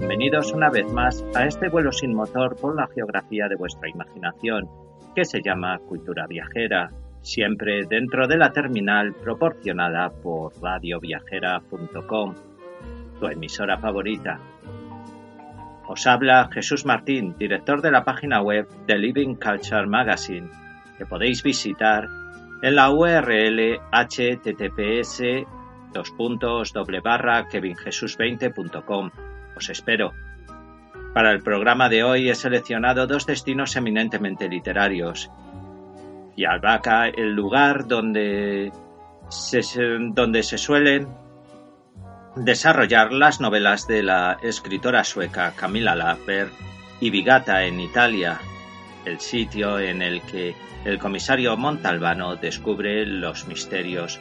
bienvenidos una vez más a este vuelo sin motor por la geografía de vuestra imaginación, que se llama Cultura Viajera, siempre dentro de la terminal proporcionada por radioviajera.com, tu emisora favorita. Os habla Jesús Martín, director de la página web de Living Culture Magazine, que podéis visitar en la URL https kevinjesus20.com. Os espero. Para el programa de hoy he seleccionado dos destinos eminentemente literarios. Y Albaca, el lugar donde se, donde se suelen desarrollar las novelas de la escritora sueca Camilla Lappberg y Vigata en Italia, el sitio en el que el comisario Montalbano descubre los misterios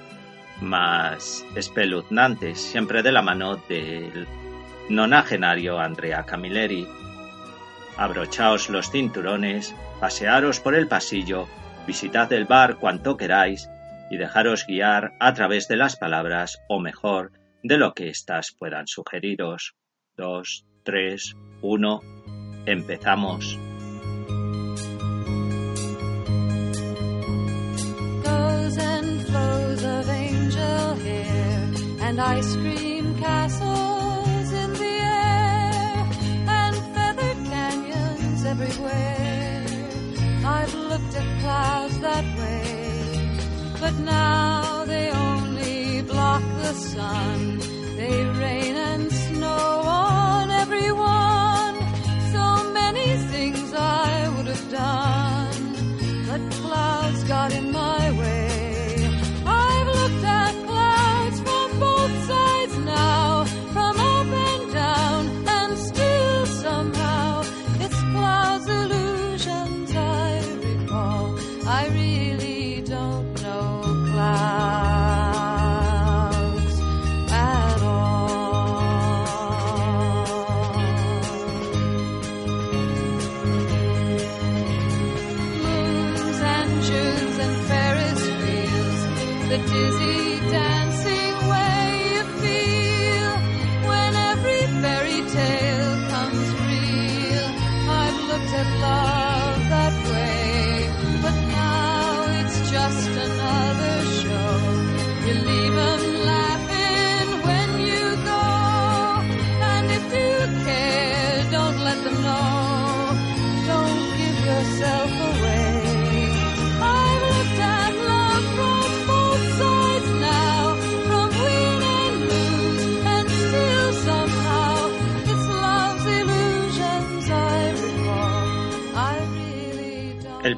más espeluznantes, siempre de la mano del nonagenario Andrea Camilleri. Abrochaos los cinturones, pasearos por el pasillo, visitad el bar cuanto queráis y dejaros guiar a través de las palabras, o mejor, de lo que éstas puedan sugeriros. Dos, tres, uno, empezamos. But now they only block the sun. They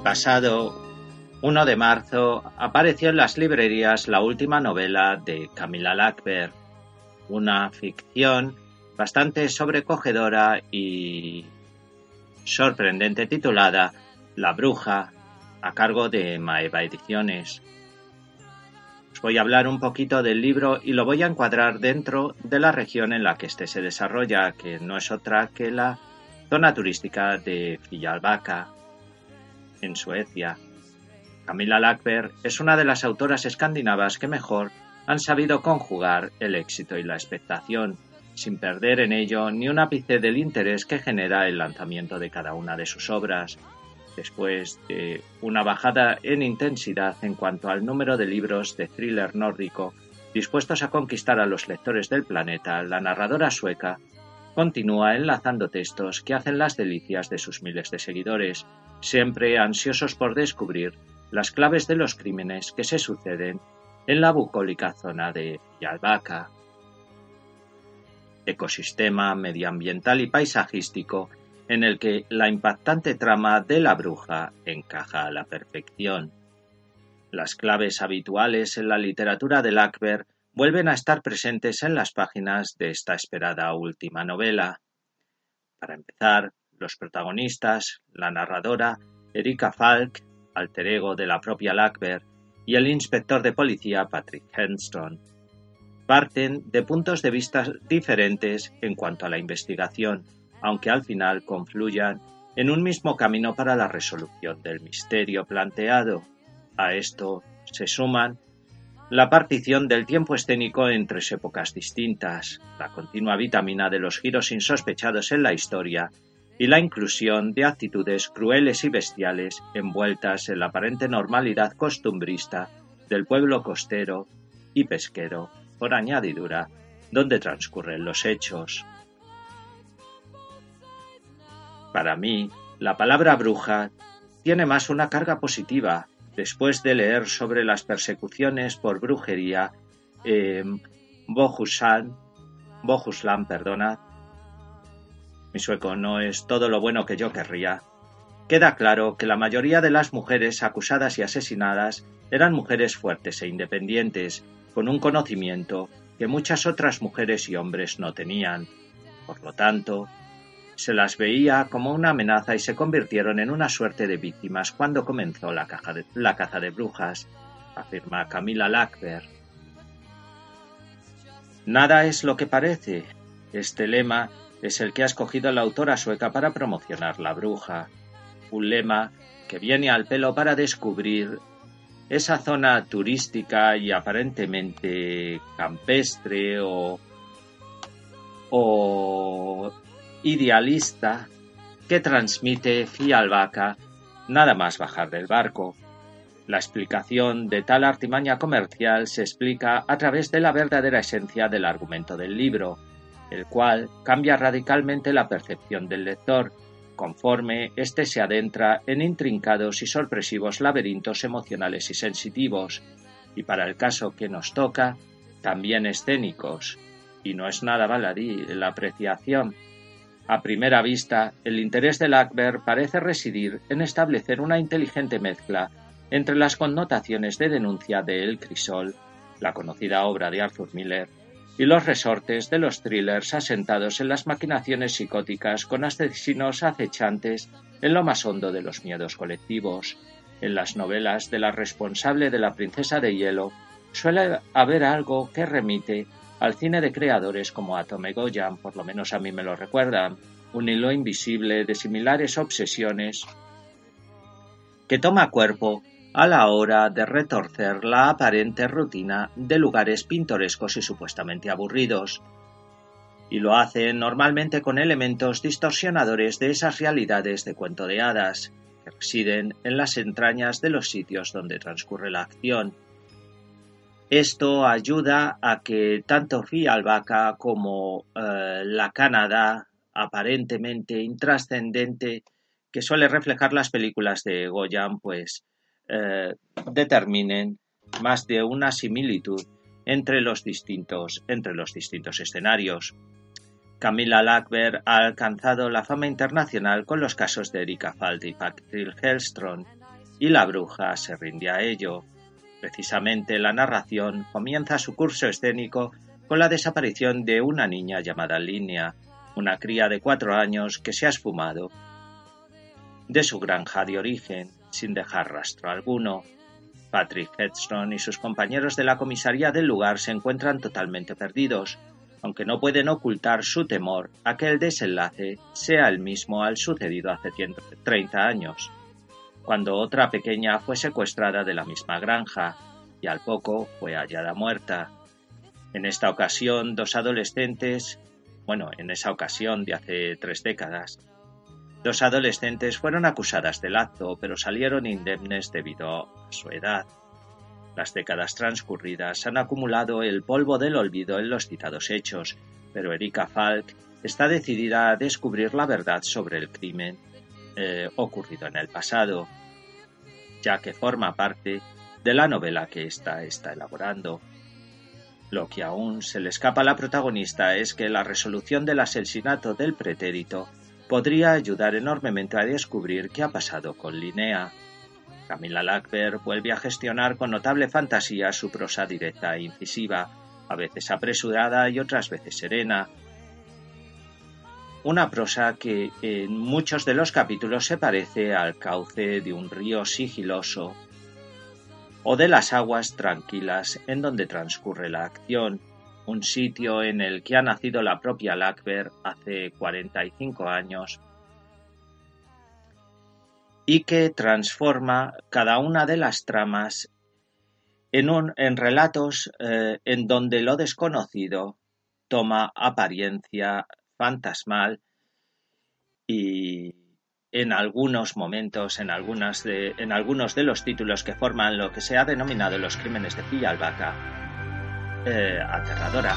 pasado 1 de marzo apareció en las librerías la última novela de Camila Lackberg, una ficción bastante sobrecogedora y sorprendente titulada La Bruja, a cargo de Maeva Ediciones. Os voy a hablar un poquito del libro y lo voy a encuadrar dentro de la región en la que éste se desarrolla, que no es otra que la zona turística de Fijalbacka, en Suecia. Camilla Lackberg es una de las autoras escandinavas que mejor han sabido conjugar el éxito y la expectación, sin perder en ello ni un ápice del interés que genera el lanzamiento de cada una de sus obras. Después de una bajada en intensidad en cuanto al número de libros de thriller nórdico dispuestos a conquistar a los lectores del planeta, la narradora sueca continúa enlazando textos que hacen las delicias de sus miles de seguidores, siempre ansiosos por descubrir las claves de los crímenes que se suceden en la bucólica zona de Yalvaca. Ecosistema medioambiental y paisajístico en el que la impactante trama de la bruja encaja a la perfección. Las claves habituales en la literatura de Lackberg vuelven a estar presentes en las páginas de esta esperada última novela. Para empezar, los protagonistas, la narradora, Erika Falk, alter ego de la propia Lackberg, y el inspector de policía Patrick Henston, parten de puntos de vista diferentes en cuanto a la investigación, aunque al final confluyan en un mismo camino para la resolución del misterio planteado. A esto se suman la partición del tiempo escénico en tres épocas distintas, la continua vitamina de los giros insospechados en la historia y la inclusión de actitudes crueles y bestiales envueltas en la aparente normalidad costumbrista del pueblo costero y pesquero, por añadidura, donde transcurren los hechos. Para mí, la palabra bruja tiene más una carga positiva, después de leer sobre las persecuciones por brujería en Bohuslán, perdona, mi sueco no es todo lo bueno que yo querría. Queda claro que la mayoría de las mujeres acusadas y asesinadas eran mujeres fuertes e independientes, con un conocimiento que muchas otras mujeres y hombres no tenían. Por lo tanto, se las veía como una amenaza y se convirtieron en una suerte de víctimas cuando comenzó la, caza de brujas, afirma Camila Lackberg. Nada es lo que parece. Este lema es el que ha escogido la autora sueca para promocionar La Bruja, un lema que viene al pelo para descubrir esa zona turística y aparentemente campestre o, o idealista que transmite Fialbaca nada más bajar del barco. La explicación de tal artimaña comercial se explica a través de la verdadera esencia del argumento del libro, el cual cambia radicalmente la percepción del lector, conforme éste se adentra en intrincados y sorpresivos laberintos emocionales y sensitivos, y para el caso que nos toca, también escénicos. Y no es nada baladí la apreciación. A primera vista, el interés del Akber parece residir en establecer una inteligente mezcla entre las connotaciones de denuncia de El Crisol, la conocida obra de Arthur Miller, y los resortes de los thrillers asentados en las maquinaciones psicóticas con asesinos acechantes en lo más hondo de los miedos colectivos. En las novelas de la responsable de la princesa de hielo suele haber algo que remite al cine de creadores como Atome Goyan, por lo menos a mí me lo recuerdan, un hilo invisible de similares obsesiones que toma cuerpo a la hora de retorcer la aparente rutina de lugares pintorescos y supuestamente aburridos, y lo hace normalmente con elementos distorsionadores de esas realidades de cuento de hadas que residen en las entrañas de los sitios donde transcurre la acción. Esto ayuda a que tanto Fialbaca como eh, la Canadá, aparentemente intrascendente, que suele reflejar las películas de Goyan, pues eh, determinen más de una similitud entre los distintos, entre los distintos escenarios. Camila Lackberg ha alcanzado la fama internacional con los casos de Erika Faldi y Patrick Hellstrom, y la bruja se rinde a ello. Precisamente la narración comienza su curso escénico con la desaparición de una niña llamada Línea, una cría de cuatro años que se ha esfumado de su granja de origen sin dejar rastro alguno. Patrick Headstone y sus compañeros de la comisaría del lugar se encuentran totalmente perdidos, aunque no pueden ocultar su temor a que el desenlace sea el mismo al sucedido hace 30 años, cuando otra pequeña fue secuestrada de la misma granja y al poco fue hallada muerta. En esta ocasión, dos adolescentes, bueno, en esa ocasión de hace tres décadas, Dos adolescentes fueron acusadas del acto, pero salieron indemnes debido a su edad. Las décadas transcurridas han acumulado el polvo del olvido en los citados hechos, pero Erika Falk está decidida a descubrir la verdad sobre el crimen eh, ocurrido en el pasado, ya que forma parte de la novela que ésta está elaborando. Lo que aún se le escapa a la protagonista es que la resolución del asesinato del pretérito podría ayudar enormemente a descubrir qué ha pasado con Linnea. Camila Lackberg vuelve a gestionar con notable fantasía su prosa directa e incisiva, a veces apresurada y otras veces serena. Una prosa que en muchos de los capítulos se parece al cauce de un río sigiloso o de las aguas tranquilas en donde transcurre la acción, un sitio en el que ha nacido la propia Lackberg hace 45 años y que transforma cada una de las tramas en, un, en relatos eh, en donde lo desconocido toma apariencia fantasmal y en algunos momentos, en, algunas de, en algunos de los títulos que forman lo que se ha denominado los crímenes de Villalbaca, eh, aterradora.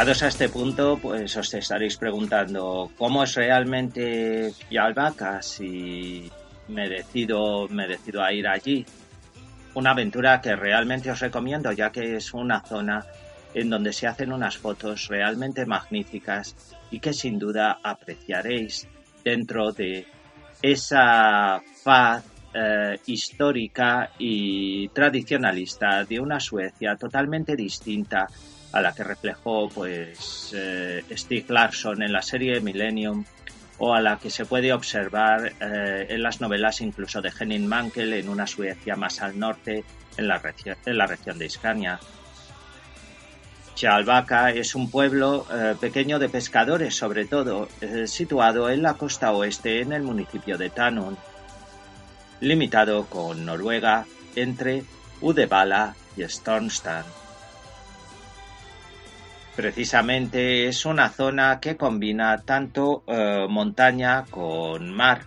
A este punto, pues os estaréis preguntando cómo es realmente Yalvaca si me decido, me decido a ir allí. Una aventura que realmente os recomiendo ya que es una zona en donde se hacen unas fotos realmente magníficas y que sin duda apreciaréis dentro de esa paz eh, histórica y tradicionalista de una Suecia totalmente distinta a la que reflejó pues eh, Steve Larson en la serie Millennium o a la que se puede observar eh, en las novelas incluso de Henning Mankell en una Suecia más al norte en la, región de Iscania. Chalvaca es un pueblo eh, pequeño de pescadores, sobre todo, situado en la costa oeste en el municipio de Tanum, limitado con Noruega entre Uddevalla y Stormstad. Precisamente es una zona que combina tanto eh, montaña con mar.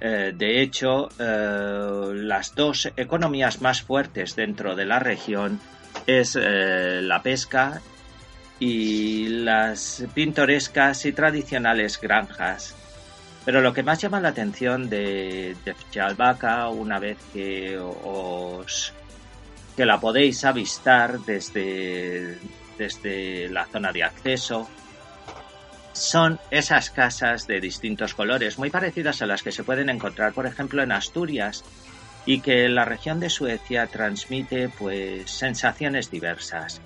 Eh, de hecho, eh, las dos economías más fuertes dentro de la región es la pesca y las pintorescas y tradicionales granjas. Pero lo que más llama la atención de, de Chalbaca, una vez que os que la podéis avistar desde desde la zona de acceso. Son esas casas de distintos colores, muy parecidas a las que se pueden encontrar, por ejemplo, en Asturias, y que la región de Suecia transmite pues sensaciones diversas.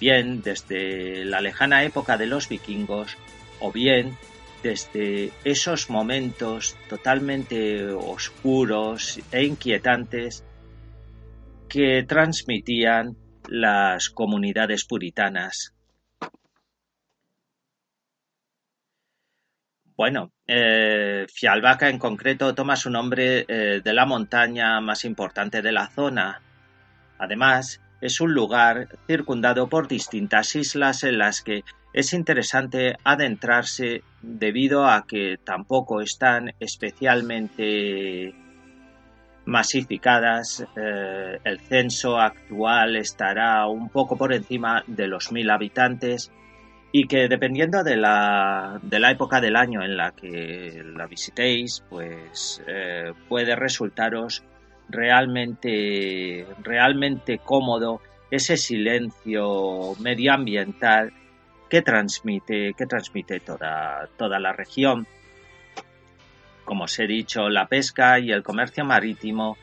Bien desde la lejana época de los vikingos o bien desde esos momentos totalmente oscuros e inquietantes que transmitían las comunidades puritanas. Bueno, eh, Fialbaca en concreto toma su nombre eh, de la montaña más importante de la zona. Además, es un lugar circundado por distintas islas en las que es interesante adentrarse debido a que tampoco están especialmente masificadas. Eh, el censo actual estará un poco por encima de los mil habitantes y que dependiendo de la, de la época del año en la que la visitéis, pues eh, puede resultaros realmente, realmente cómodo ese silencio medioambiental que transmite, que transmite toda, toda la región. Como os he dicho, la pesca y el comercio marítimo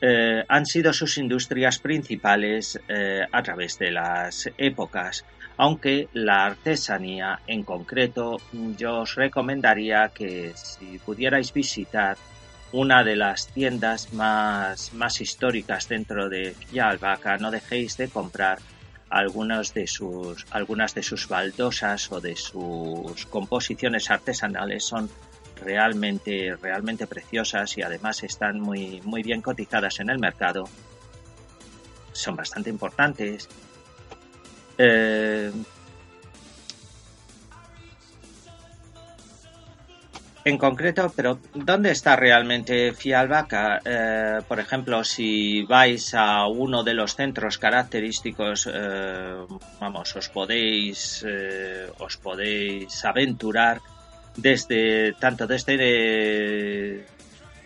eh, han sido sus industrias principales eh, a través de las épocas, aunque la artesanía en concreto yo os recomendaría que si pudierais visitar una de las tiendas más, más históricas dentro de Fialbaca, no dejéis de comprar algunas de sus, algunas de sus baldosas o de sus composiciones artesanales. Son realmente, realmente preciosas y además están muy, muy bien cotizadas en el mercado. Son bastante importantes. Eh, en concreto, pero ¿dónde está realmente Fialbaca? Eh, por ejemplo, si vais a uno de los centros característicos, eh, vamos, os podéis, eh, os podéis aventurar desde tanto desde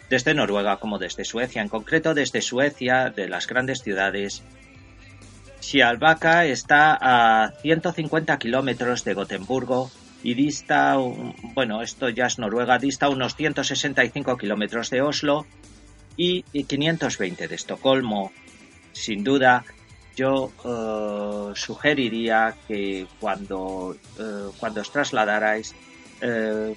desde Noruega como desde Suecia. En concreto, desde Suecia, de las grandes ciudades. Fialbaca está a 150 kilómetros de Gotemburgo y dista, bueno, esto ya es Noruega, dista unos 165 kilómetros de Oslo y 520 de Estocolmo. Sin duda, yo eh, sugeriría que cuando, eh, cuando os trasladarais, eh,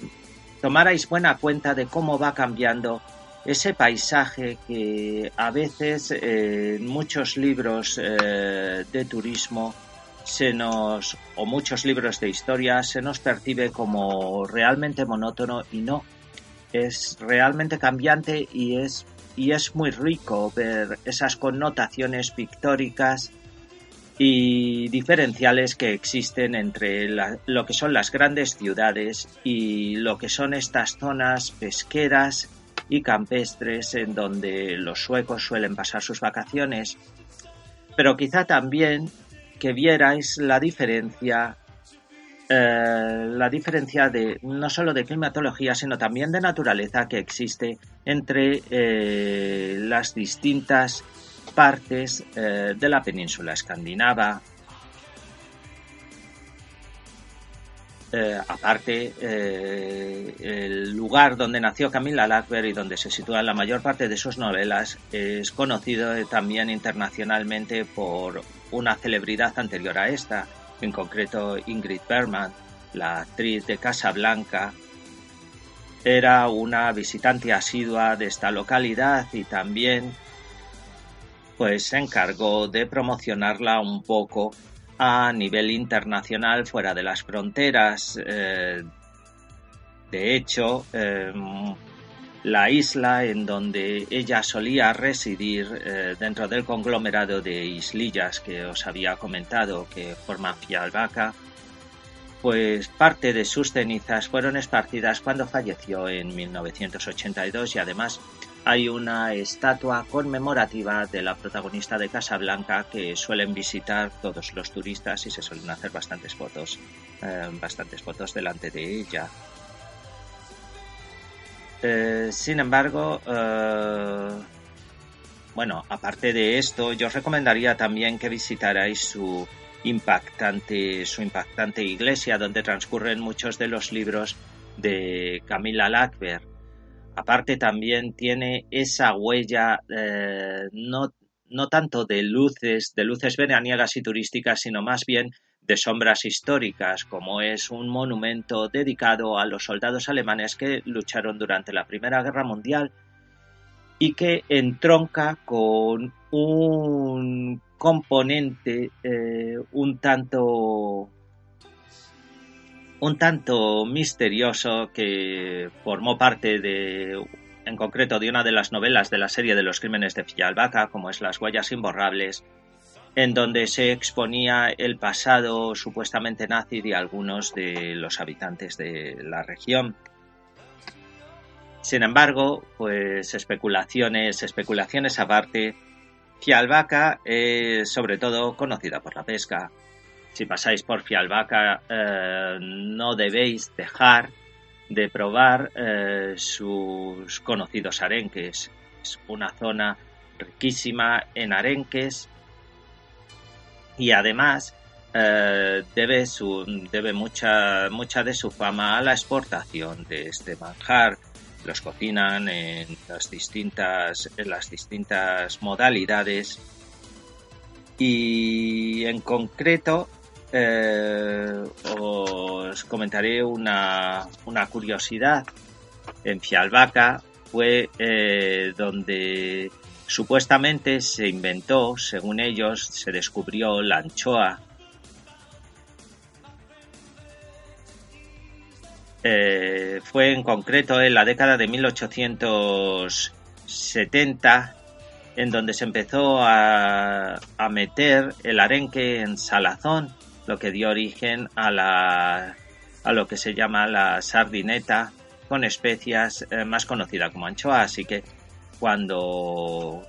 tomarais buena cuenta de cómo va cambiando ese paisaje que a veces en muchos libros de turismo se nos, o muchos libros de historia, se nos percibe como realmente monótono y no. Es realmente cambiante y es, y es muy rico ver esas connotaciones pictóricas y diferenciales que existen entre lo que son las grandes ciudades y lo que son estas zonas pesqueras y campestres en donde los suecos suelen pasar sus vacaciones. Pero quizá también que vierais la diferencia eh, la diferencia de no solo de climatología sino también de naturaleza que existe entre eh, las distintas partes eh, de la península escandinava. Aparte, el lugar donde nació Camilla Lackberg y donde se sitúan la mayor parte de sus novelas es conocido también internacionalmente por una celebridad anterior a esta, en concreto Ingrid Bergman, la actriz de Casa Blanca, era una visitante asidua de esta localidad y también pues se encargó de promocionarla un poco a nivel internacional fuera de las fronteras. Eh, de hecho, em, la isla en donde ella solía residir eh, dentro del conglomerado de islillas que os había comentado que forman Fialbaca, pues parte de sus cenizas fueron esparcidas cuando falleció en 1982 y además hay una estatua conmemorativa de la protagonista de Casablanca que suelen visitar todos los turistas y se suelen hacer bastantes fotos, eh, bastantes fotos delante de ella. Eh, sin embargo, eh, bueno, aparte de esto, yo os recomendaría también que visitarais su impactante, su impactante iglesia, donde transcurren muchos de los libros de Camila Lackberg. Aparte también tiene esa huella eh, no, no tanto de luces, de luces veraniegas y turísticas, sino más bien de sombras históricas, como es un monumento dedicado a los soldados alemanes que lucharon durante la Primera Guerra Mundial y que entronca con un componente eh, un tanto un tanto misterioso que formó parte de en concreto de una de las novelas de la serie de los crímenes de Fialbaca, como es Las huellas imborrables, en donde se exponía el pasado supuestamente nazi de algunos de los habitantes de la región. Sin embargo, pues especulaciones, especulaciones aparte, Fialbaca es sobre todo conocida por la pesca. Si pasáis por Fialbaca, eh, no debéis dejar de probar eh, sus conocidos arenques. Es una zona riquísima en arenques y además eh, debe, su, debe mucha, mucha de su fama a la exportación de este manjar. Los cocinan en las distintas, en las distintas modalidades y en concreto eh, os comentaré una, una, curiosidad. En Fialbaca fue eh, donde Supuestamente se inventó, según ellos, se descubrió la anchoa. Eh, fue en concreto en la década de 1870 en donde se empezó a, meter el arenque en salazón, lo que dio origen a, lo que se llama la sardineta con especias eh, más conocida como anchoa. Así que cuando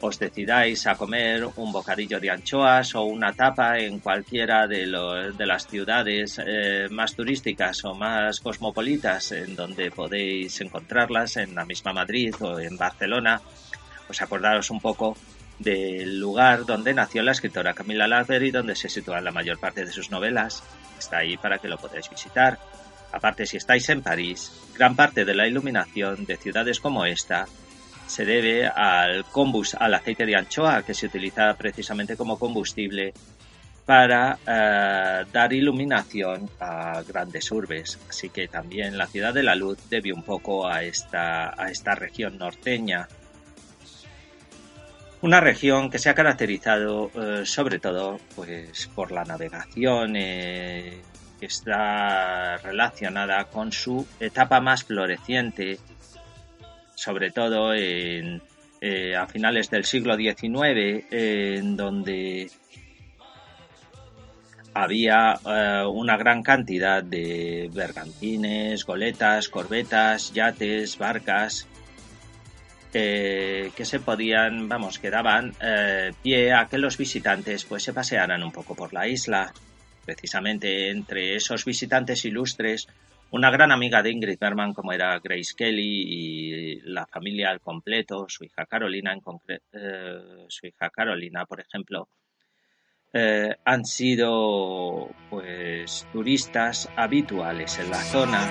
os decidáis a comer un bocadillo de anchoas o una tapa en cualquiera de, de las ciudades eh, más turísticas o más cosmopolitas en donde podéis encontrarlas, en la misma Madrid o en Barcelona, pues acordaros un poco del lugar donde nació la escritora Camila Lager y donde se sitúan la mayor parte de sus novelas. Está ahí para que lo podáis visitar. Aparte, si estáis en París, gran parte de la iluminación de ciudades como esta se debe al combus, al aceite de anchoa que se utiliza precisamente como combustible para eh, dar iluminación a grandes urbes. Así que también la ciudad de la luz debe un poco a esta, a esta región norteña. Una región que se ha caracterizado eh, sobre todo pues, por la navegación, eh, que está relacionada con su etapa más floreciente sobre todo en, eh, a finales del siglo XIX, en donde había una gran cantidad de bergantines, goletas, corbetas, yates, barcas, eh, que se podían, vamos, que daban pie a que los visitantes pues se pasearan un poco por la isla. Precisamente entre esos visitantes ilustres una gran amiga de Ingrid Berman como era Grace Kelly y la familia al completo, su hija Carolina, en eh, su hija Carolina, por ejemplo, eh, han sido pues turistas habituales en la zona.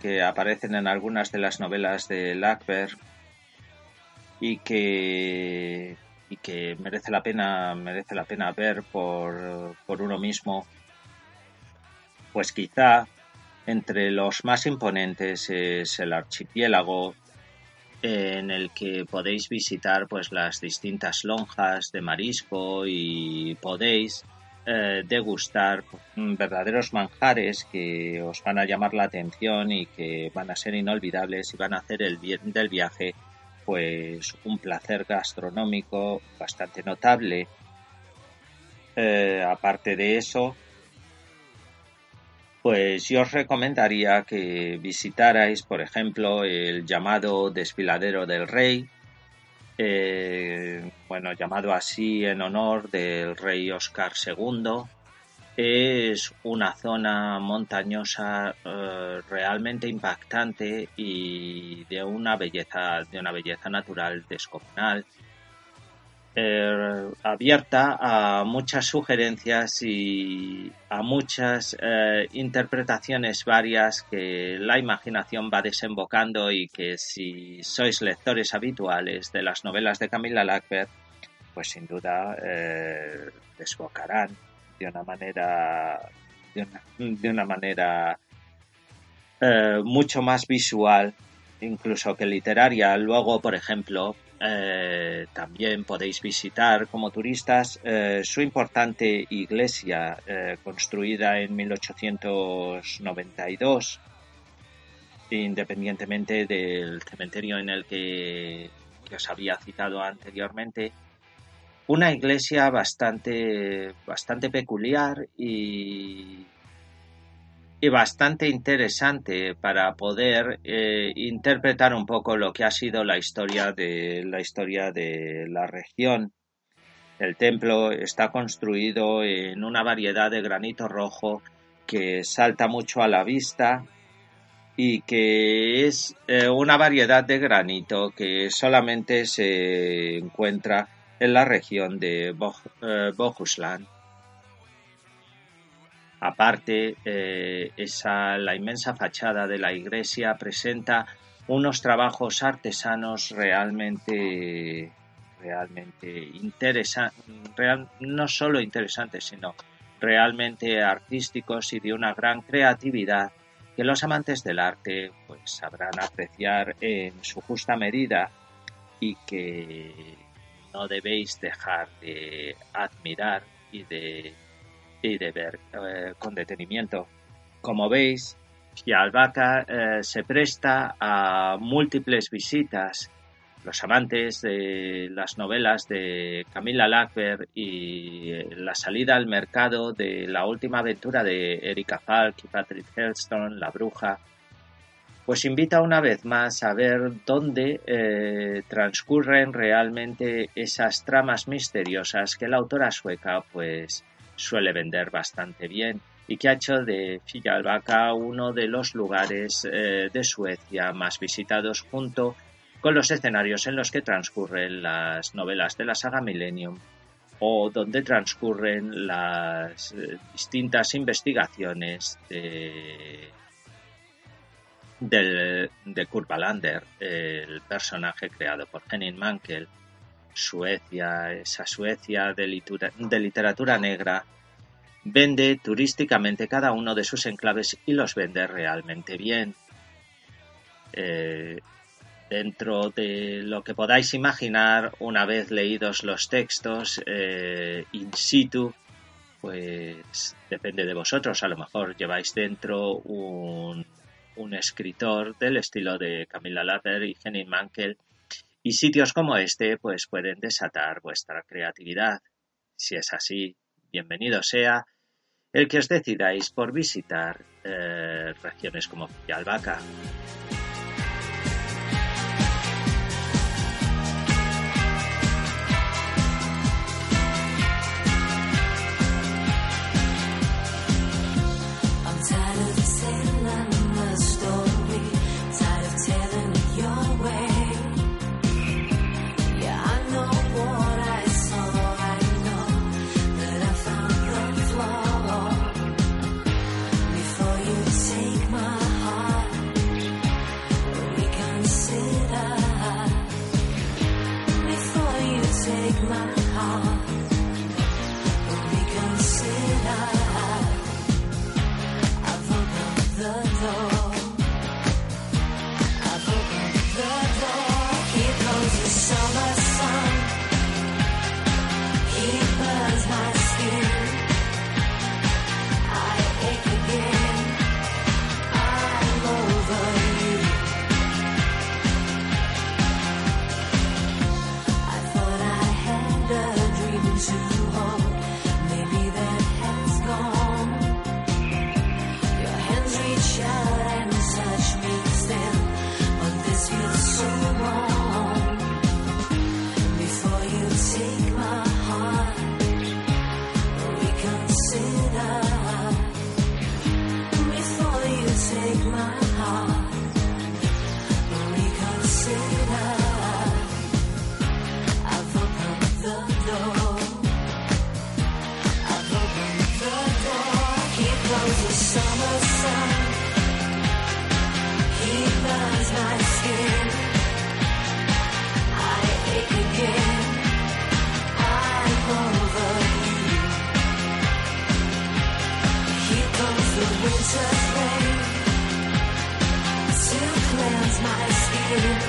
Que aparecen en algunas de las novelas de Lackberg y que y que merece la pena, merece la pena ver por, por uno mismo, pues quizá entre los más imponentes es el archipiélago en el que podéis visitar pues las distintas lonjas de marisco y podéis eh, degustar verdaderos manjares que os van a llamar la atención y que van a ser inolvidables y van a hacer el bien del viaje pues un placer gastronómico bastante notable. Eh, aparte de eso, pues yo os recomendaría que visitarais, por ejemplo, el llamado Desfiladero del Rey, eh, bueno, llamado así en honor del rey Oscar II. Es una zona montañosa eh, realmente impactante y de una belleza, de una belleza natural descomunal. Eh, abierta a muchas sugerencias y a muchas eh, interpretaciones varias que la imaginación va desembocando y que si sois lectores habituales de las novelas de Camila Lackberg, pues sin duda eh, desbocarán de una manera de una manera mucho más visual incluso que literaria. Luego, por ejemplo, eh, también podéis visitar como turistas eh, su importante iglesia eh, construida en 1892, independientemente del cementerio en el que, que os había citado anteriormente. Una iglesia bastante, bastante peculiar y y bastante interesante para poder eh, interpretar un poco lo que ha sido la historia de la historia de la región. El templo está construido en una variedad de granito rojo que salta mucho a la vista y que es eh, una variedad de granito que solamente se encuentra en la región de eh, Bohuslan. Aparte, eh, esa, la inmensa fachada de la iglesia presenta unos trabajos artesanos realmente, realmente interesantes, no solo interesantes, sino realmente artísticos y de una gran creatividad que los amantes del arte pues sabrán apreciar en su justa medida y que no debéis dejar de admirar y de y de ver eh, con detenimiento. Como veis, Fialbaca eh, se presta a múltiples visitas. Los amantes de las novelas de Camila Lackberg y eh, la salida al mercado de la última aventura de Erika Falk y Patrick Hellstone, La Bruja, pues invita una vez más a ver dónde transcurren realmente esas tramas misteriosas que la autora sueca pues suele vender bastante bien y que ha hecho de Fijalbaka uno de los lugares eh, de Suecia más visitados junto con los escenarios en los que transcurren las novelas de la saga Millennium o donde transcurren las eh, distintas investigaciones de, de Kurt Wallander, el personaje creado por Henning Mankell Suecia, esa Suecia de, literatura negra, vende turísticamente cada uno de sus enclaves y los vende realmente bien. Eh, dentro de lo que podáis imaginar una vez leídos los textos eh, in situ, pues depende de vosotros. A lo mejor lleváis dentro un, escritor del estilo de Camilla Latter y Henning Mankell y sitios como este pues pueden desatar vuestra creatividad. Si es así, bienvenido sea el que os decidáis por visitar eh, regiones como Albaca.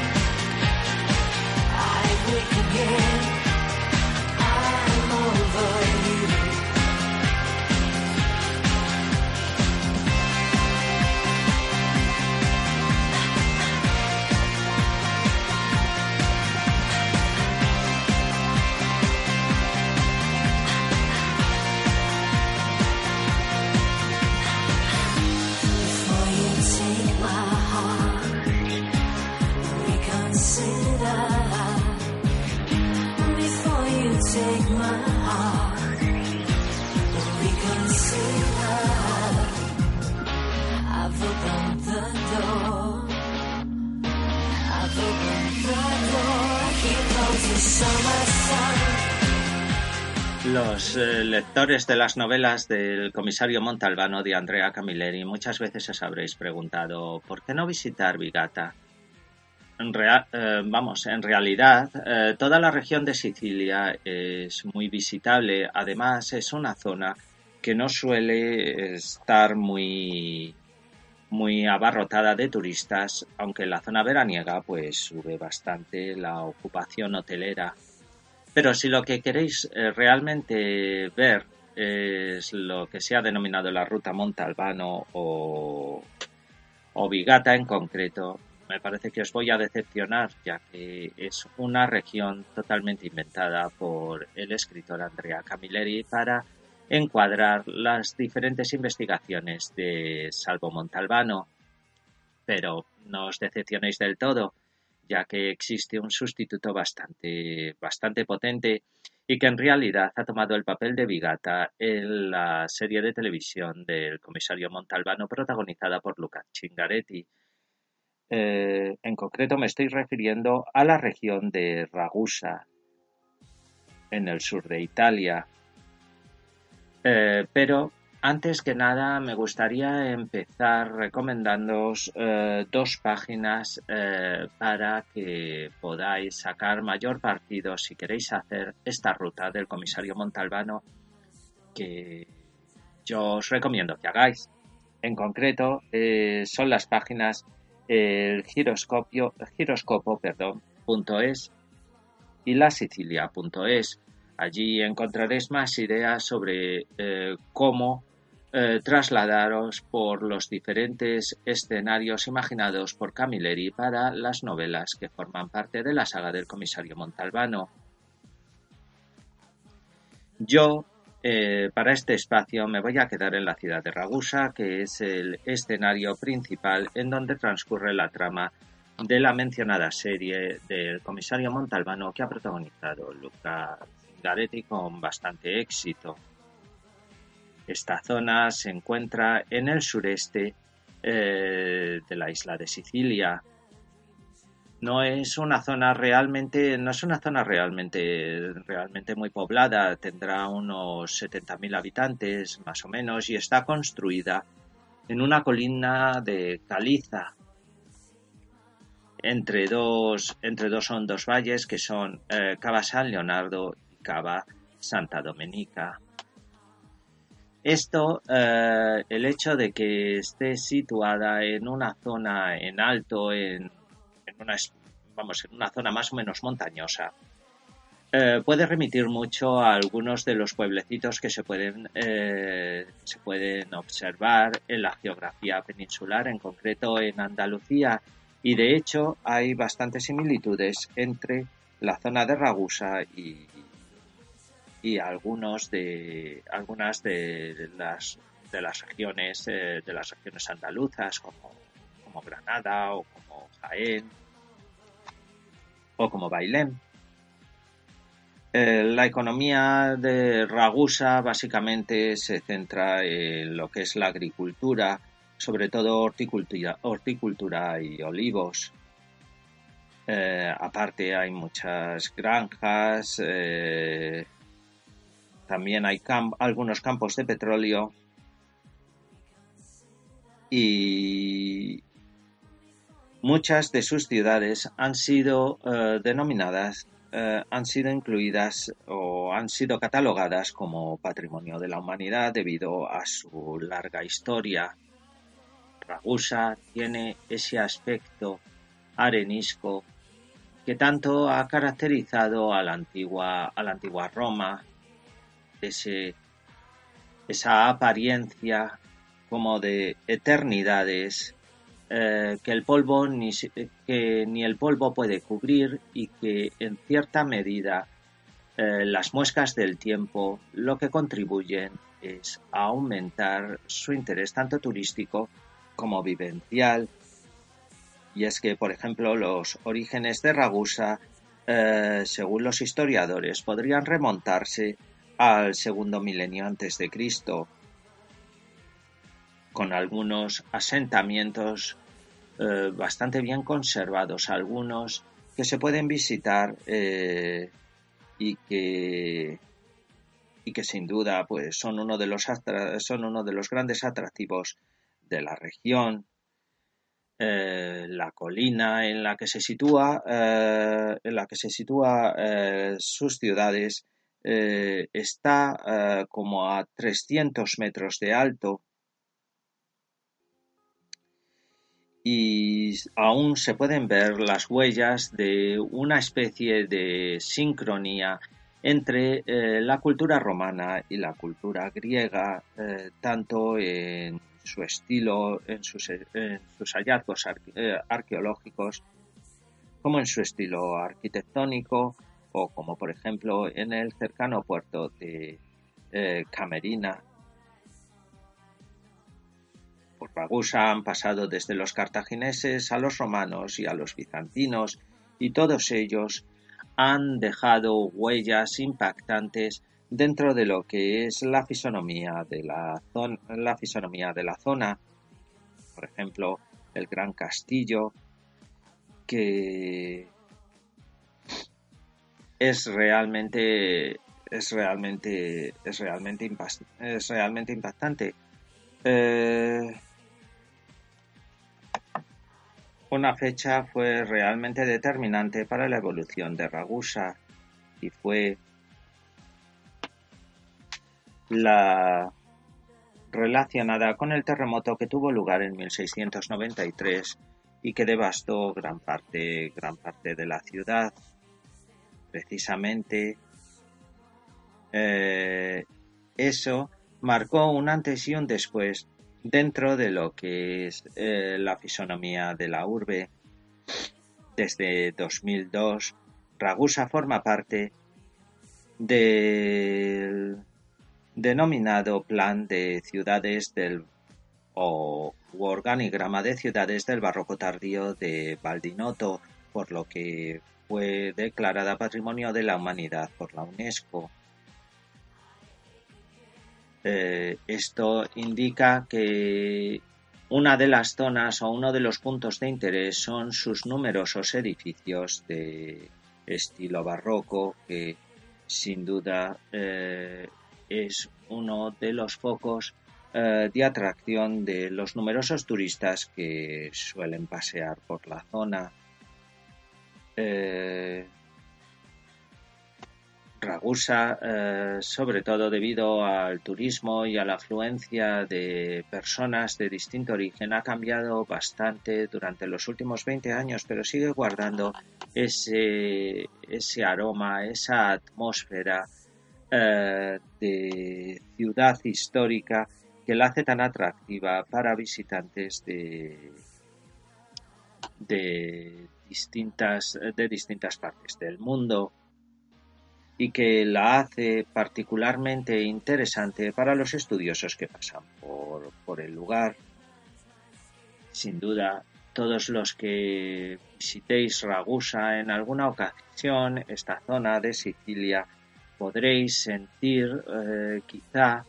Los eh, lectores de las novelas del comisario Montalbano de Andrea Camilleri muchas veces os habréis preguntado ¿por qué no visitar Vigata? Eh, vamos, en realidad eh, toda la región de Sicilia es muy visitable, además es una zona que no suele estar muy muy abarrotada de turistas, aunque en la zona veraniega pues sube bastante la ocupación hotelera pero si lo que queréis eh, realmente ver es lo que se ha denominado la ruta Montalbano o, o Vigata en concreto, me parece que os voy a decepcionar, ya que es una región totalmente inventada por el escritor Andrea Camilleri para encuadrar las diferentes investigaciones de Salvo Montalbano. Pero no os decepcionéis del todo ya que existe un sustituto bastante, bastante potente y que en realidad ha tomado el papel de Vigata en la serie de televisión del comisario Montalbano protagonizada por Luca Cingaretti. Eh, en concreto me estoy refiriendo a la región de Ragusa, en el sur de Italia. Eh, pero antes que nada, me gustaría empezar recomendándoos eh, dos páginas eh, para que podáis sacar mayor partido si queréis hacer esta ruta del comisario Montalbano que yo os recomiendo que hagáis. En concreto, eh, son las páginas el giroscopio, giroscopo, perdón, y la sicilia.es. Allí encontraréis más ideas sobre cómo eh, trasladaros por los diferentes escenarios imaginados por Camilleri para las novelas que forman parte de la saga del comisario Montalbano. Yo, eh, para este espacio, me voy a quedar en la ciudad de Ragusa, que es el escenario principal en donde transcurre la trama de la mencionada serie del comisario Montalbano que ha protagonizado Luca Garetti con bastante éxito. Esta zona se encuentra en el sureste eh, de la isla de Sicilia. No es una zona realmente, no es una zona realmente, realmente muy poblada. Tendrá unos 70.000 habitantes, más o menos, y está construida en una colina de caliza entre dos, entre dos hondos valles que son eh, Cava San Leonardo y Cava Santa Domenica. Esto, eh, el hecho de que esté situada en una zona en alto, en, una, vamos, en una zona más o menos montañosa, eh, puede remitir mucho a algunos de los pueblecitos que se pueden, eh, se pueden observar en la geografía peninsular, en concreto en Andalucía, y de hecho hay bastantes similitudes entre la zona de Ragusa y, y algunos de algunas de las de las regiones eh, de las regiones andaluzas como, como Granada o como Jaén o como Bailén. Eh, la economía de Ragusa básicamente se centra en lo que es la agricultura, sobre todo horticultura, horticultura y olivos. Eh, aparte hay muchas granjas, también hay algunos campos de petróleo y muchas de sus ciudades han sido eh, denominadas, eh, han sido incluidas o han sido catalogadas como patrimonio de la humanidad debido a su larga historia. Ragusa tiene ese aspecto arenisco que tanto ha caracterizado a la antigua, a la antigua Roma ese, esa apariencia como de eternidades eh, que el polvo ni, que ni el polvo puede cubrir y que en cierta medida eh, las muescas del tiempo lo que contribuyen es a aumentar su interés tanto turístico como vivencial. Y es que, por ejemplo, los orígenes de Ragusa, eh, según los historiadores, podrían remontarse al segundo milenio antes de Cristo, con algunos asentamientos eh, bastante bien conservados, algunos que se pueden visitar eh, y que y que sin duda pues son uno de los son uno de los grandes atractivos de la región. Eh, la colina en la que se sitúa en la que se sitúa sus ciudades eh, está eh, como a 300 metros de alto y aún se pueden ver las huellas de una especie de sincronía entre eh, la cultura romana y la cultura griega, tanto en su estilo, en sus, en sus hallazgos arqueológicos, como en su estilo arquitectónico, como por ejemplo en el cercano puerto de eh, Camerina. Por Ragusa han pasado desde los cartagineses a los romanos y a los bizantinos y todos ellos han dejado huellas impactantes dentro de lo que es la fisonomía de la, zona, la fisonomía de la zona. Por ejemplo, el Gran Castillo, que es realmente es realmente es realmente es realmente impactante. Eh, una fecha fue realmente determinante para la evolución de Ragusa y fue la relacionada con el terremoto que tuvo lugar en 1693 y que devastó gran parte, gran parte de la ciudad precisamente eh, eso marcó un antes y un después dentro de lo que es eh, la fisonomía de la urbe. Desde 2002, Ragusa forma parte del denominado Plan de Ciudades del o organigrama de ciudades del barroco tardío de Baldinotto, por lo que fue declarada Patrimonio de la Humanidad por la UNESCO. Eh, esto indica que una de las zonas o uno de los puntos de interés son sus numerosos edificios de estilo barroco, que sin duda eh, es uno de los focos eh, de atracción de los numerosos turistas que suelen pasear por la zona. Eh, Ragusa, eh, sobre todo debido al turismo y a la afluencia de personas de distinto origen, ha cambiado bastante durante los últimos 20 años, pero sigue guardando ese, aroma, esa atmósfera eh, de ciudad histórica que la hace tan atractiva para visitantes de, de distintas, de distintas partes del mundo y que la hace particularmente interesante para los estudiosos que pasan por, por el lugar. Sin duda, todos los que visitéis Ragusa en alguna ocasión, esta zona de Sicilia, podréis sentir eh, quizá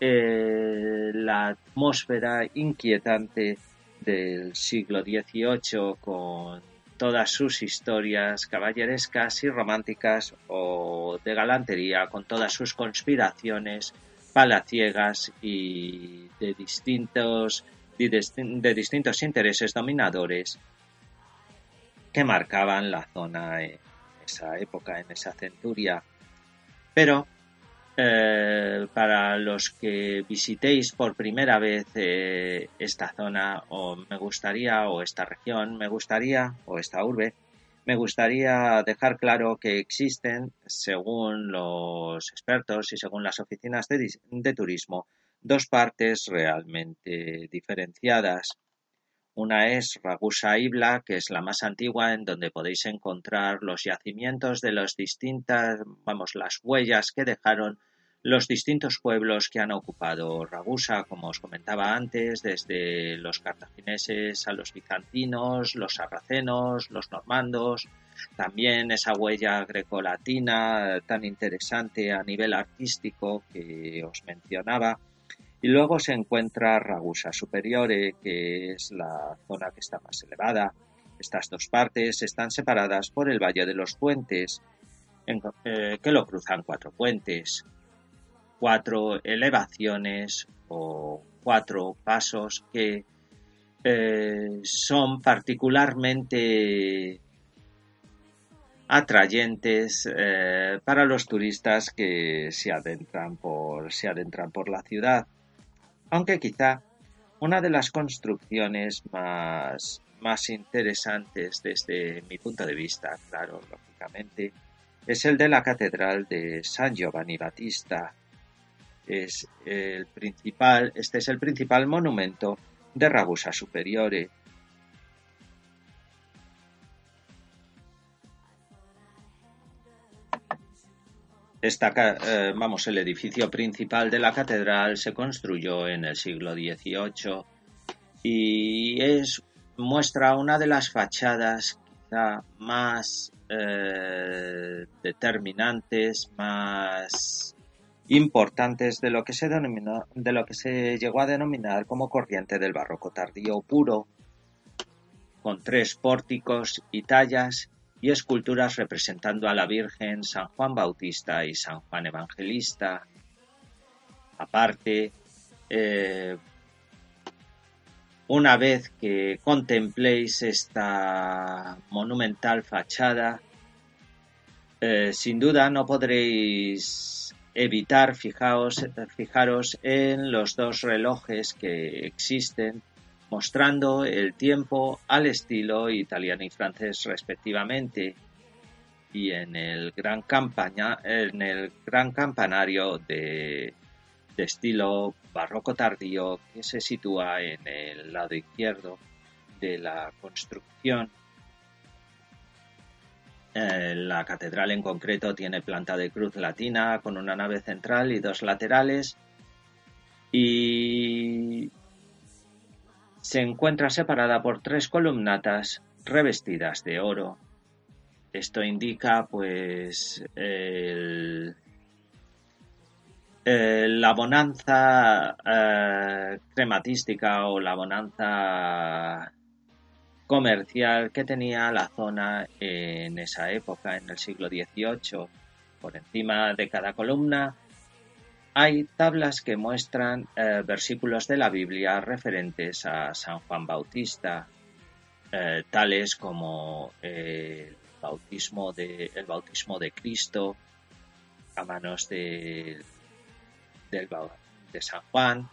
eh, la atmósfera inquietante del siglo XVIII con todas sus historias caballerescas y románticas o de galantería, con todas sus conspiraciones palaciegas y de distintos, de distintos intereses dominadores que marcaban la zona en esa época, en esa centuria. Pero eh, para los que visitéis por primera vez eh, esta zona o me gustaría o esta región, me gustaría o esta urbe, me gustaría dejar claro que existen, según los expertos y según las oficinas de, de turismo, dos partes realmente diferenciadas. Una es Ragusa Ibla, que es la más antigua, en donde podéis encontrar los yacimientos de las distintas, vamos, las huellas que dejaron los distintos pueblos que han ocupado Ragusa, como os comentaba antes, desde los cartagineses a los bizantinos, los sarracenos, los normandos, también esa huella grecolatina tan interesante a nivel artístico que os mencionaba y luego se encuentra Ragusa Superiore, que es la zona que está más elevada. Estas dos partes están separadas por el Valle de los Puentes, eh, que lo cruzan cuatro puentes, cuatro elevaciones o cuatro pasos que eh, son particularmente atrayentes eh, para los turistas que se adentran por, se adentran por la ciudad aunque quizá una de las construcciones más, más interesantes desde mi punto de vista, claro, lógicamente, es el de la Catedral de San Giovanni Battista. Es el principal, este es el principal monumento de Ragusa Superiore, Esta, eh, vamos, el edificio principal de la catedral se construyó en el siglo XVIII y es, muestra una de las fachadas quizá más eh, determinantes, más importantes de lo que se denominó, de lo que se llegó a denominar como corriente del barroco tardío puro, con tres pórticos y tallas y esculturas representando a la Virgen, San Juan Bautista y San Juan Evangelista. Aparte, eh, una vez que contempléis esta monumental fachada, eh, sin duda no podréis evitar fijaros en los dos relojes que existen mostrando el tiempo al estilo italiano y francés respectivamente. Y en el gran en el gran campanario de, estilo barroco tardío que se sitúa en el lado izquierdo de la construcción. Eh, la catedral en concreto tiene planta de cruz latina con una nave central y dos laterales. Y se encuentra separada por tres columnatas revestidas de oro. Esto indica pues la bonanza eh, crematística o la bonanza comercial que tenía la zona en esa época, en el siglo XVIII. Por encima de cada columna hay tablas que muestran eh, versículos de la Biblia referentes a San Juan Bautista, eh, tales como el, bautismo de, el bautismo de Cristo, a manos de, de San Juan,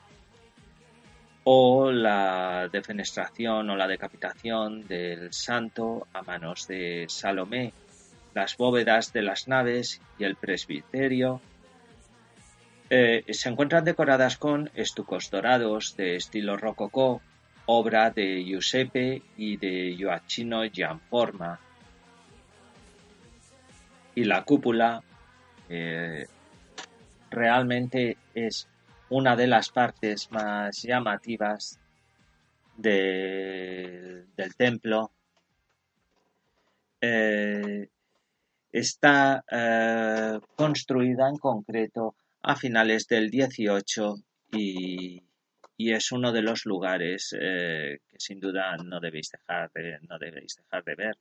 o la defenestración o la decapitación del santo a manos de Salomé, las bóvedas de las naves y el presbiterio eh, se encuentran decoradas con estucos dorados de estilo rococó, obra de Giuseppe y de Gioacchino Gianforma. Y la cúpula eh, realmente es una de las partes más llamativas del templo. Eh, está construida en concreto a finales del 18 y, es uno de los lugares que sin duda no debéis dejar no debéis dejar de ver.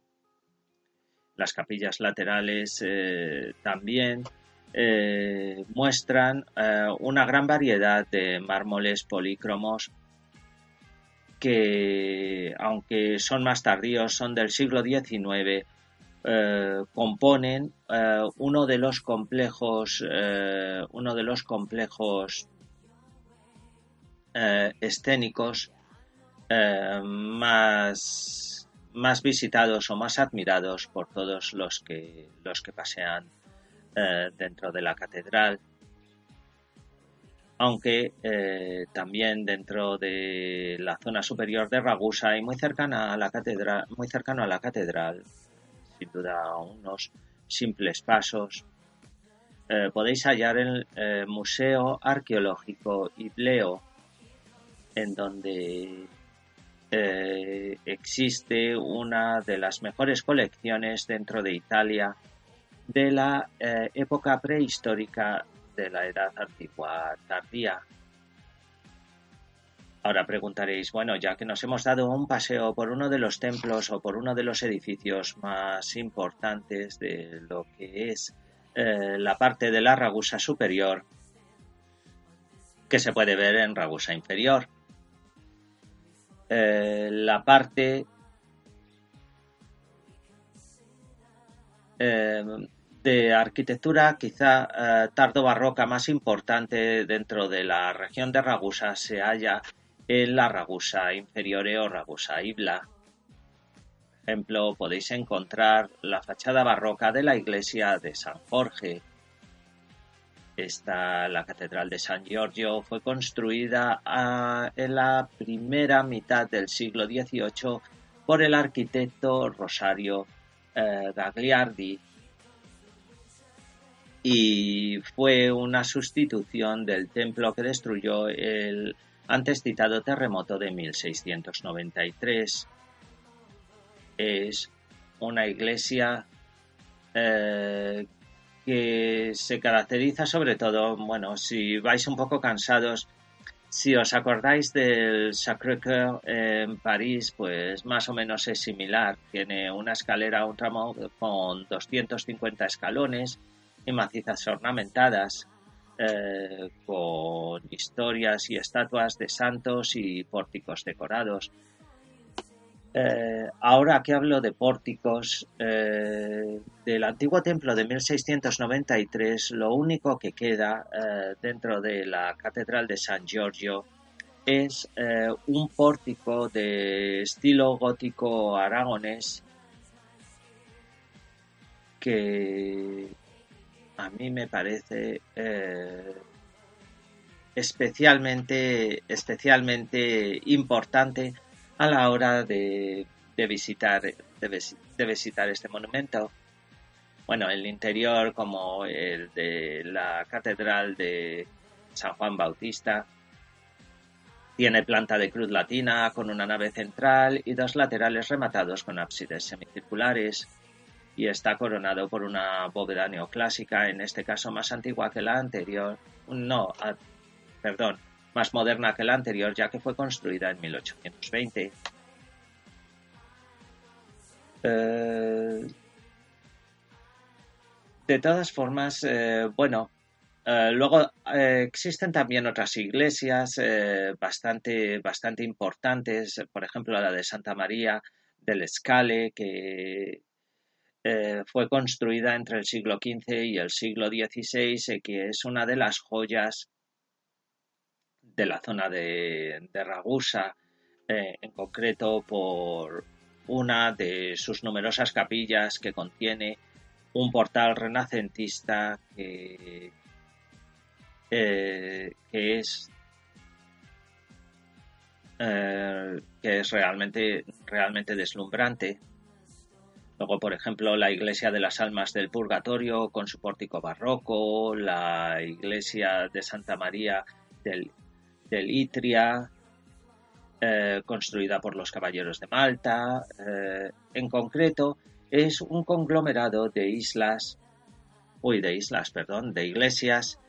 Las capillas laterales eh, también eh, muestran eh, una gran variedad de mármoles polícromos que, aunque son más tardíos, son del siglo XIX, componen uno de los complejos, uno de los complejos escénicos más más visitados o más admirados por todos los que, los que pasean eh, dentro de la catedral. Aunque eh, también dentro de la zona superior de Ragusa y muy cercana a la catedral, muy cercano a la catedral, sin duda unos simples pasos, eh, podéis hallar el Museo Arqueológico Ibleo, en donde eh, existe una de las mejores colecciones dentro de Italia de la eh, época prehistórica de la Edad Antigua Tardía. Ahora preguntaréis, bueno, ya que nos hemos dado un paseo por uno de los templos o por uno de los edificios más importantes de lo que es eh, la parte de la Ragusa superior, que se puede ver en Ragusa inferior. Eh, la parte eh, de arquitectura quizá tardo-barroca más importante dentro de la región de Ragusa se halla la Ragusa inferiore o Ragusa Ibla. Por ejemplo, podéis encontrar la fachada barroca de la iglesia de San Jorge, esta, la Catedral de San Giorgio fue construida ah, en la primera mitad del siglo XVIII por el arquitecto Rosario eh, Gagliardi y fue una sustitución del templo que destruyó el antes citado terremoto de 1693. Es una iglesia eh, que se caracteriza sobre todo, bueno, si vais un poco cansados, si os acordáis del Sacré-Cœur en París, pues más o menos es similar. Tiene una escalera, un con 250 escalones y macizas ornamentadas, eh, con historias y estatuas de santos y pórticos decorados. Eh, ahora que hablo de pórticos, eh, del antiguo templo de 1693, lo único que queda dentro de la Catedral de San Giorgio es un pórtico de estilo gótico aragonés que a mí me parece especialmente, especialmente importante a la hora de, visitar, de, visitar este monumento. Bueno, el interior como el de la Catedral de San Juan Bautista. Tiene planta de cruz latina con una nave central y dos laterales rematados con ábsides semicirculares y está coronado por una bóveda neoclásica, en este caso más antigua que la anterior. No, perdón, más moderna que la anterior ya que fue construida en 1820. Eh, de todas formas, eh, bueno, eh, luego existen también otras iglesias bastante, bastante importantes, por ejemplo la de Santa María del Escale, que eh, fue construida entre el siglo XV y el siglo XVI y que es una de las joyas de la zona de, Ragusa, eh, en concreto por una de sus numerosas capillas que contiene un portal renacentista que, eh, es que es realmente realmente deslumbrante Luego, por ejemplo, la iglesia de las Almas del Purgatorio con su pórtico barroco, la iglesia de Santa María del, Itria, eh, construida por los caballeros de Malta. Eh, en concreto, es un conglomerado de islas, uy, de islas, perdón, de iglesias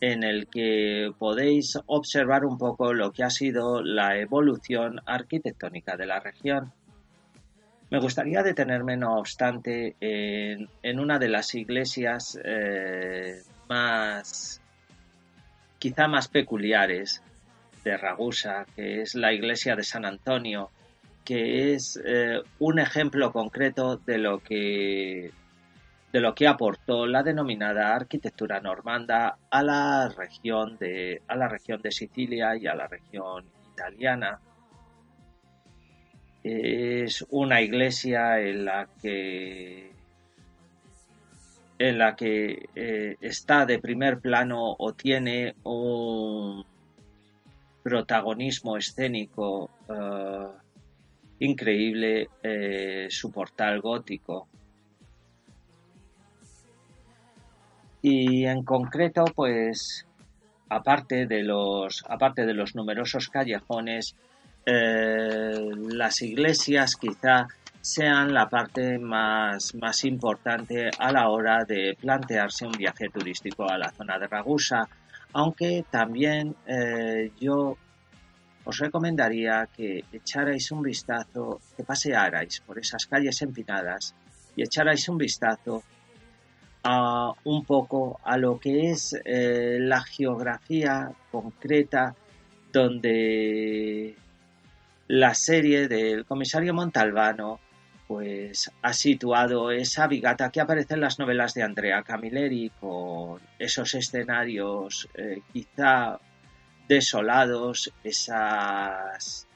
en el que podéis observar un poco lo que ha sido la evolución arquitectónica de la región. Me gustaría detenerme, no obstante, en, una de las iglesias eh, más, quizá más peculiares de Ragusa, que es la iglesia de San Antonio, que es eh, un ejemplo concreto de lo que de lo que aportó la denominada arquitectura normanda a la región de a la región de Sicilia y a la región italiana es una iglesia en la que en la que eh, está de primer plano o tiene un protagonismo escénico eh, increíble eh, su portal gótico. Y en concreto pues aparte de los aparte de los numerosos callejones eh, las iglesias quizá sean la parte más, más importante a la hora de plantearse un viaje turístico a la zona de Ragusa, aunque también eh, yo os recomendaría que echarais un vistazo, que pasearais por esas calles empinadas y echarais un vistazo a un poco a lo que es eh, la geografía concreta donde la serie del comisario Montalbano pues ha situado esa vigata que aparece en las novelas de Andrea Camilleri con esos escenarios eh, quizá desolados, esas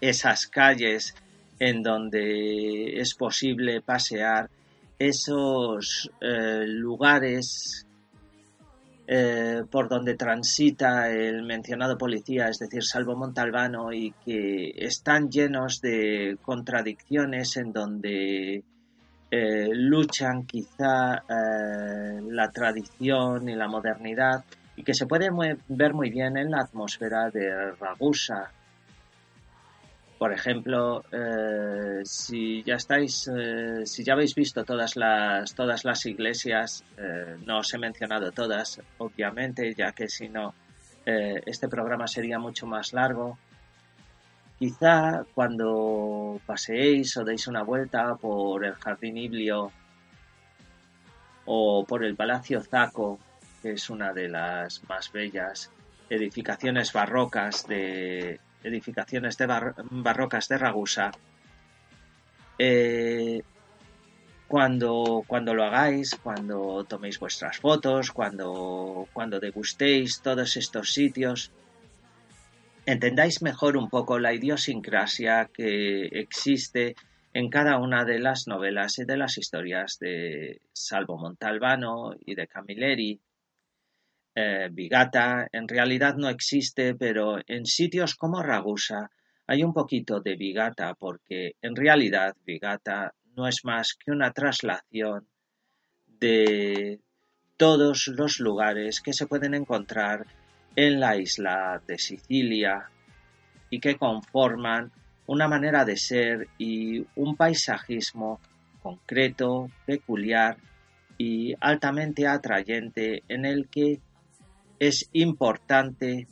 esas calles en donde es posible pasear, esos eh, lugares eh, por donde transita el mencionado policía, es decir, Salvo Montalbano, y que están llenos de contradicciones en donde eh, luchan quizá eh, la tradición y la modernidad y que se puede ver muy bien en la atmósfera de Ragusa, por ejemplo, eh, si ya estáis, eh, si ya habéis visto todas las, todas las iglesias, eh, no os he mencionado todas, obviamente, ya que si no, este programa sería mucho más largo. Quizá cuando paseéis o deis una vuelta por el Jardín Iblio o por el Palacio Zaco, que es una de las más bellas edificaciones barrocas de, edificaciones de barrocas de Ragusa, eh, cuando, cuando lo hagáis, cuando toméis vuestras fotos, cuando, cuando degustéis todos estos sitios, entendáis mejor un poco la idiosincrasia que existe en cada una de las novelas y de las historias de Salvo Montalbano y de Camilleri, eh, Vigata en realidad no existe, pero en sitios como Ragusa hay un poquito de Vigata porque en realidad Vigata no es más que una traslación de todos los lugares que se pueden encontrar en la isla de Sicilia y que conforman una manera de ser y un paisajismo concreto, peculiar y altamente atrayente en el que es importante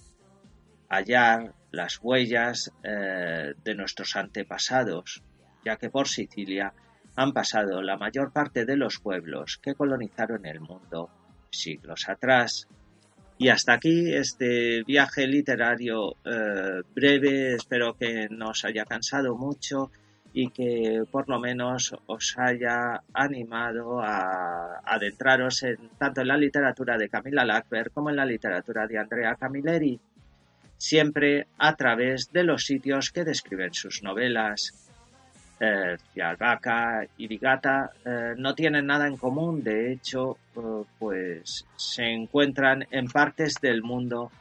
hallar las huellas eh, de nuestros antepasados, ya que por Sicilia han pasado la mayor parte de los pueblos que colonizaron el mundo siglos atrás. Y hasta aquí este viaje literario eh, breve, espero que no os haya cansado mucho y que por lo menos os haya animado a adentraros en, tanto en la literatura de Camila Lackberg como en la literatura de Andrea Camilleri, siempre a través de los sitios que describen sus novelas. Eh, y Vigata eh, no tienen nada en común, de hecho, eh, pues se encuentran en partes del mundo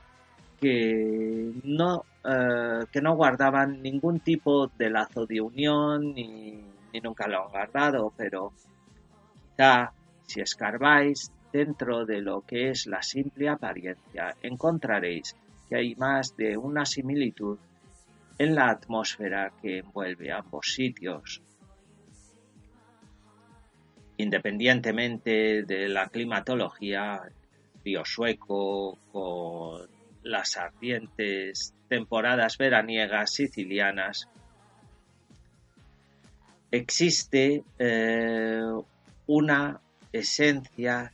que no eh, que no guardaban ningún tipo de lazo de unión ni, nunca lo han guardado, pero quizá si escarbáis dentro de lo que es la simple apariencia, encontraréis que hay más de una similitud en la atmósfera que envuelve ambos sitios. Independientemente de la climatología, río sueco con las ardientes temporadas veraniegas sicilianas, existe eh, una esencia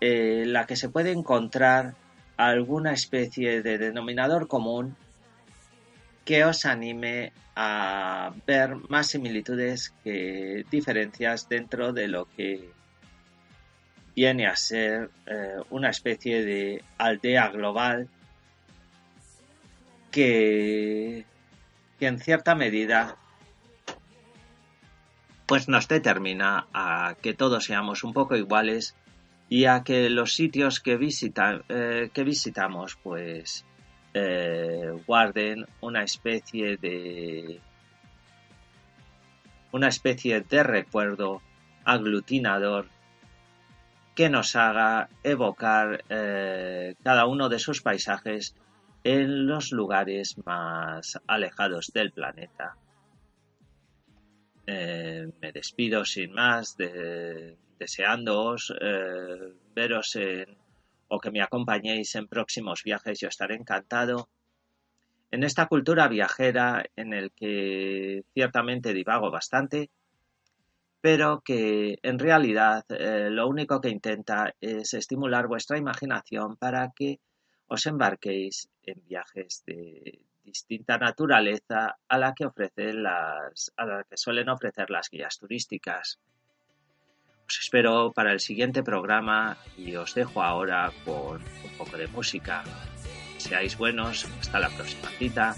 en la que se puede encontrar alguna especie de denominador común que os anime a ver más similitudes que diferencias dentro de lo que viene a ser eh, una especie de aldea global que, que en cierta medida pues nos determina a que todos seamos un poco iguales y a que los sitios que, visita, eh, que visitamos pues eh, guarden una especie de una especie de recuerdo aglutinador que nos haga evocar eh, cada uno de sus paisajes en los lugares más alejados del planeta. Eh, me despido sin más, de, deseándoos eh, veros o que me acompañéis en próximos viajes. Yo estaré encantado. En esta cultura viajera en el que ciertamente divago bastante, pero que en realidad eh, lo único que intenta es estimular vuestra imaginación para que os embarquéis en viajes de distinta naturaleza a la que ofrecen las a la que suelen ofrecer las guías turísticas. Os espero para el siguiente programa y os dejo ahora con un poco de música. Seáis buenos, hasta la próxima cita.